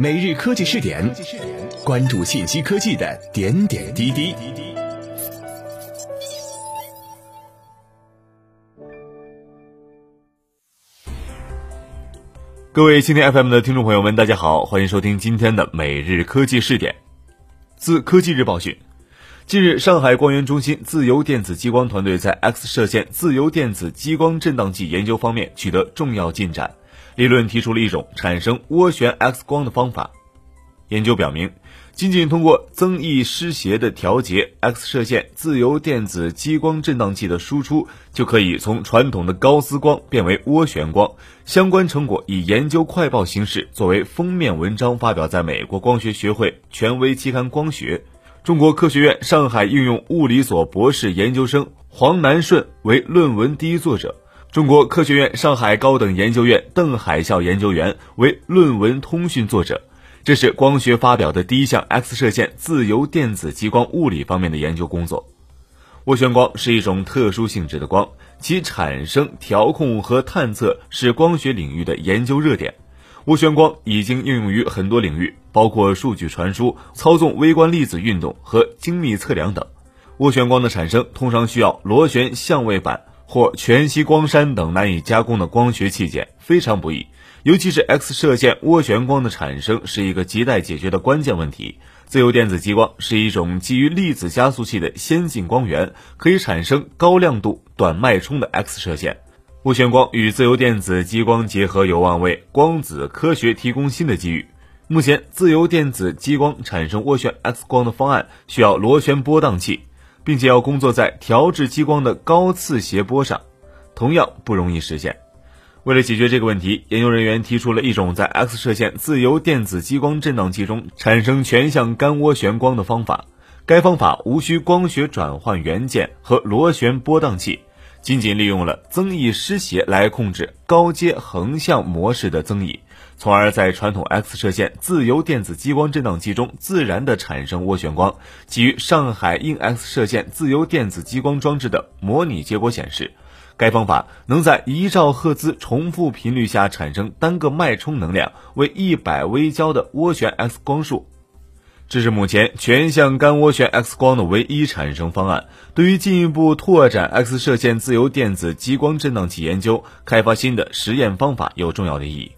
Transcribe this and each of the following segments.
每日科技试点，关注信息科技的点点滴滴。各位蜻蜓 FM 的听众朋友们，大家好，欢迎收听今天的每日科技试点。自科技日报讯，近日，上海光源中心自由电子激光团队在 X 射线自由电子激光振荡器研究方面取得重要进展。理论提出了一种产生涡旋 X 光的方法。研究表明，仅仅通过增益湿邪的调节，X 射线自由电子激光振荡器的输出就可以从传统的高斯光变为涡旋光。相关成果以研究快报形式作为封面文章发表在美国光学学会权威期刊《光学》。中国科学院上海应用物理所博士研究生黄南顺为论文第一作者。中国科学院上海高等研究院邓海啸研究员为论文通讯作者，这是光学发表的第一项 X 射线自由电子激光物理方面的研究工作。涡旋光是一种特殊性质的光，其产生、调控和探测是光学领域的研究热点。涡旋光已经应用于很多领域，包括数据传输、操纵微观粒子运动和精密测量等。涡旋光的产生通常需要螺旋相位板。或全息光栅等难以加工的光学器件非常不易，尤其是 X 射线涡旋光的产生是一个亟待解决的关键问题。自由电子激光是一种基于粒子加速器的先进光源，可以产生高亮度、短脉冲的 X 射线。涡旋光与自由电子激光结合，有望为光子科学提供新的机遇。目前，自由电子激光产生涡旋 X 光的方案需要螺旋波荡器。并且要工作在调制激光的高次谐波上，同样不容易实现。为了解决这个问题，研究人员提出了一种在 X 射线自由电子激光振荡器中产生全向干涡旋光的方法。该方法无需光学转换元件和螺旋波荡器，仅仅利用了增益湿邪来控制高阶横向模式的增益。从而在传统 X 射线自由电子激光振荡器中自然地产生涡旋光。基于上海硬 X 射线自由电子激光装置的模拟结果显示，该方法能在一兆赫兹重复频率下产生单个脉冲能量为一百微焦的涡旋 X 光束。这是目前全向干涡旋 X 光的唯一产生方案。对于进一步拓展 X 射线自由电子激光振荡器研究，开发新的实验方法有重要的意义。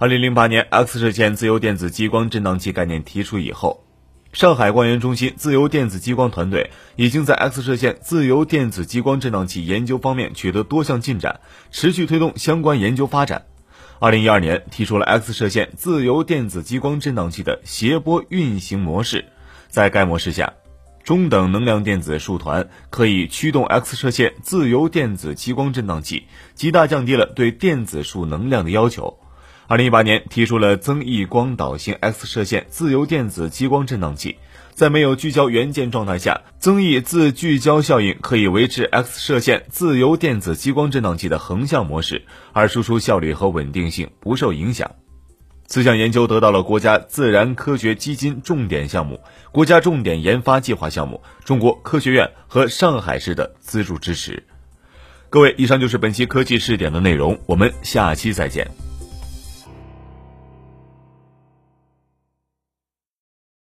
二零零八年，X 射线自由电子激光振荡器概念提出以后，上海光源中心自由电子激光团队已经在 X 射线自由电子激光振荡器研究方面取得多项进展，持续推动相关研究发展。二零一二年，提出了 X 射线自由电子激光振荡器的谐波运行模式，在该模式下，中等能量电子束团可以驱动 X 射线自由电子激光振荡器，极大降低了对电子束能量的要求。二零一八年提出了增益光导型 X 射线自由电子激光振荡器，在没有聚焦元件状态下，增益自聚焦效应可以维持 X 射线自由电子激光振荡器的横向模式，而输出效率和稳定性不受影响。此项研究得到了国家自然科学基金重点项目、国家重点研发计划项目、中国科学院和上海市的资助支持。各位，以上就是本期科技试点的内容，我们下期再见。